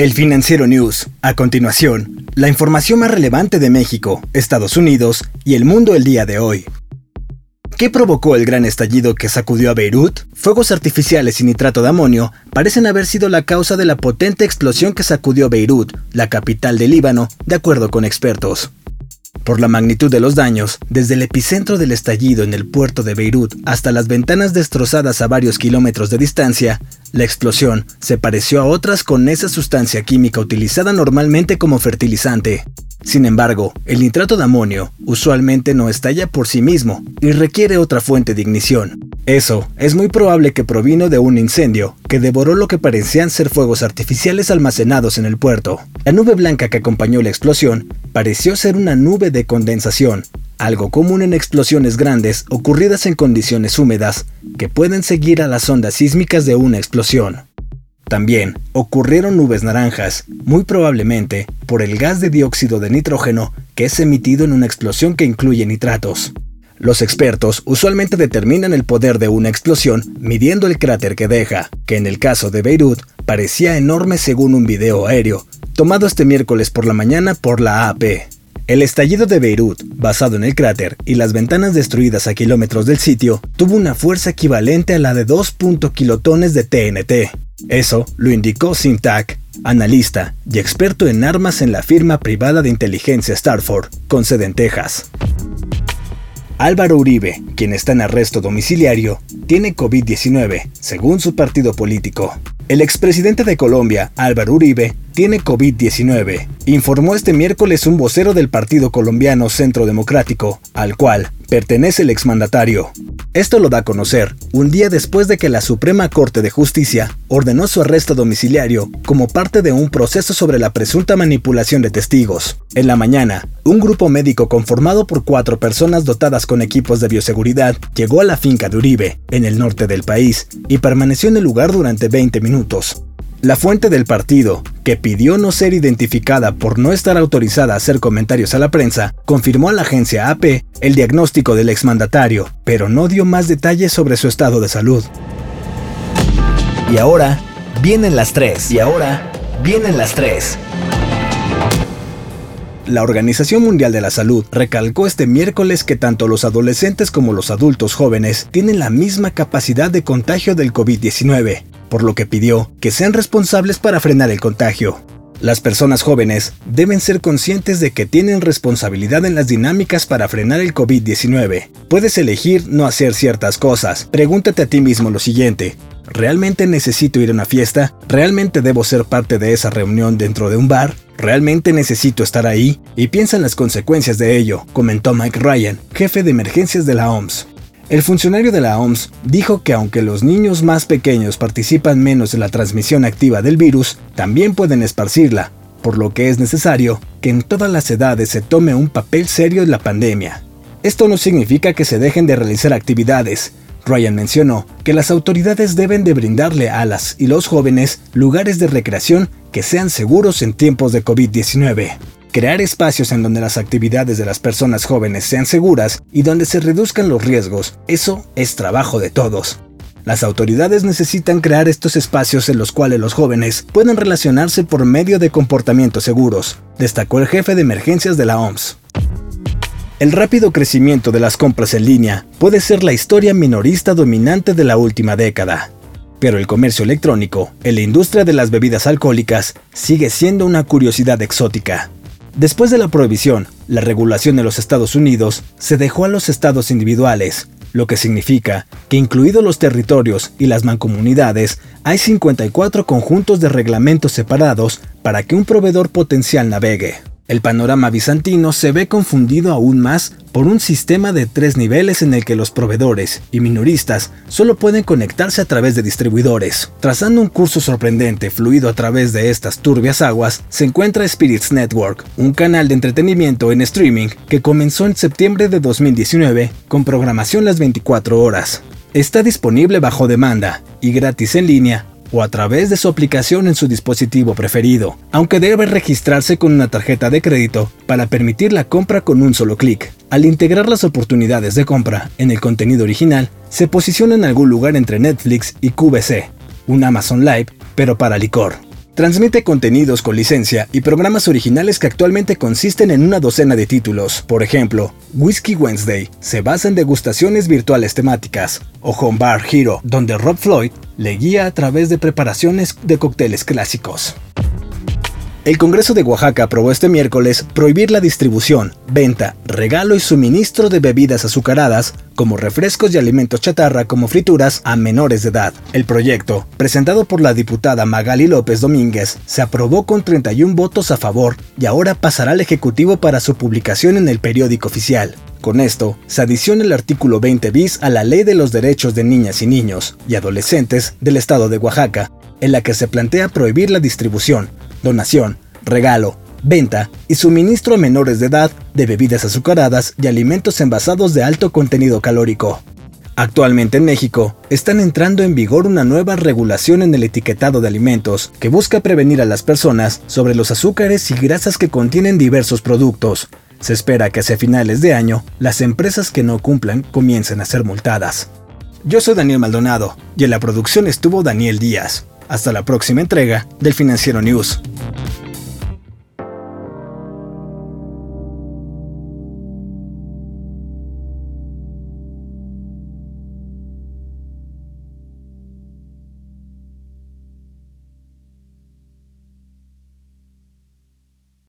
El Financiero News. A continuación, la información más relevante de México, Estados Unidos y el mundo el día de hoy. ¿Qué provocó el gran estallido que sacudió a Beirut? Fuegos artificiales y nitrato de amonio parecen haber sido la causa de la potente explosión que sacudió Beirut, la capital del Líbano, de acuerdo con expertos. Por la magnitud de los daños, desde el epicentro del estallido en el puerto de Beirut hasta las ventanas destrozadas a varios kilómetros de distancia, la explosión se pareció a otras con esa sustancia química utilizada normalmente como fertilizante. Sin embargo, el nitrato de amonio usualmente no estalla por sí mismo y requiere otra fuente de ignición. Eso es muy probable que provino de un incendio que devoró lo que parecían ser fuegos artificiales almacenados en el puerto. La nube blanca que acompañó la explosión pareció ser una nube de condensación, algo común en explosiones grandes ocurridas en condiciones húmedas que pueden seguir a las ondas sísmicas de una explosión. También ocurrieron nubes naranjas, muy probablemente por el gas de dióxido de nitrógeno que es emitido en una explosión que incluye nitratos. Los expertos usualmente determinan el poder de una explosión midiendo el cráter que deja, que en el caso de Beirut parecía enorme según un video aéreo, tomado este miércoles por la mañana por la AP. El estallido de Beirut, basado en el cráter y las ventanas destruidas a kilómetros del sitio, tuvo una fuerza equivalente a la de 2. kilotones de TNT, eso lo indicó Simtac, analista y experto en armas en la firma privada de inteligencia Starford, con sede en Texas. Álvaro Uribe, quien está en arresto domiciliario, tiene COVID-19, según su partido político. El expresidente de Colombia, Álvaro Uribe, tiene COVID-19, informó este miércoles un vocero del Partido Colombiano Centro Democrático, al cual pertenece el exmandatario. Esto lo da a conocer un día después de que la Suprema Corte de Justicia ordenó su arresto domiciliario como parte de un proceso sobre la presunta manipulación de testigos. En la mañana, un grupo médico conformado por cuatro personas dotadas con equipos de bioseguridad llegó a la finca de Uribe, en el norte del país, y permaneció en el lugar durante 20 minutos. La fuente del partido, que pidió no ser identificada por no estar autorizada a hacer comentarios a la prensa, confirmó a la agencia AP el diagnóstico del exmandatario, pero no dio más detalles sobre su estado de salud. Y ahora, vienen las tres. Y ahora, vienen las tres. La Organización Mundial de la Salud recalcó este miércoles que tanto los adolescentes como los adultos jóvenes tienen la misma capacidad de contagio del COVID-19 por lo que pidió que sean responsables para frenar el contagio. Las personas jóvenes deben ser conscientes de que tienen responsabilidad en las dinámicas para frenar el COVID-19. Puedes elegir no hacer ciertas cosas. Pregúntate a ti mismo lo siguiente. ¿Realmente necesito ir a una fiesta? ¿Realmente debo ser parte de esa reunión dentro de un bar? ¿Realmente necesito estar ahí? Y piensa en las consecuencias de ello, comentó Mike Ryan, jefe de emergencias de la OMS. El funcionario de la OMS dijo que aunque los niños más pequeños participan menos en la transmisión activa del virus, también pueden esparcirla, por lo que es necesario que en todas las edades se tome un papel serio en la pandemia. Esto no significa que se dejen de realizar actividades. Ryan mencionó que las autoridades deben de brindarle a las y los jóvenes lugares de recreación que sean seguros en tiempos de COVID-19 crear espacios en donde las actividades de las personas jóvenes sean seguras y donde se reduzcan los riesgos, eso es trabajo de todos. Las autoridades necesitan crear estos espacios en los cuales los jóvenes puedan relacionarse por medio de comportamientos seguros, destacó el jefe de emergencias de la OMS. El rápido crecimiento de las compras en línea puede ser la historia minorista dominante de la última década. Pero el comercio electrónico, en la industria de las bebidas alcohólicas, sigue siendo una curiosidad exótica. Después de la prohibición, la regulación en los Estados Unidos se dejó a los estados individuales, lo que significa que incluidos los territorios y las mancomunidades, hay 54 conjuntos de reglamentos separados para que un proveedor potencial navegue. El panorama bizantino se ve confundido aún más por un sistema de tres niveles en el que los proveedores y minoristas solo pueden conectarse a través de distribuidores. Trazando un curso sorprendente fluido a través de estas turbias aguas, se encuentra Spirits Network, un canal de entretenimiento en streaming que comenzó en septiembre de 2019 con programación las 24 horas. Está disponible bajo demanda y gratis en línea o a través de su aplicación en su dispositivo preferido, aunque debe registrarse con una tarjeta de crédito para permitir la compra con un solo clic. Al integrar las oportunidades de compra en el contenido original, se posiciona en algún lugar entre Netflix y QVC, un Amazon Live, pero para licor. Transmite contenidos con licencia y programas originales que actualmente consisten en una docena de títulos. Por ejemplo, Whiskey Wednesday se basa en degustaciones virtuales temáticas, o Home Bar Hero, donde Rob Floyd le guía a través de preparaciones de cócteles clásicos. El Congreso de Oaxaca aprobó este miércoles prohibir la distribución, venta, regalo y suministro de bebidas azucaradas, como refrescos y alimentos chatarra como frituras, a menores de edad. El proyecto, presentado por la diputada Magali López Domínguez, se aprobó con 31 votos a favor y ahora pasará al Ejecutivo para su publicación en el periódico oficial. Con esto, se adiciona el artículo 20 bis a la Ley de los Derechos de Niñas y Niños y Adolescentes del Estado de Oaxaca, en la que se plantea prohibir la distribución, donación, regalo, venta y suministro a menores de edad de bebidas azucaradas y alimentos envasados de alto contenido calórico. Actualmente en México están entrando en vigor una nueva regulación en el etiquetado de alimentos que busca prevenir a las personas sobre los azúcares y grasas que contienen diversos productos. Se espera que hacia finales de año las empresas que no cumplan comiencen a ser multadas. Yo soy Daniel Maldonado y en la producción estuvo Daniel Díaz. Hasta la próxima entrega del Financiero News.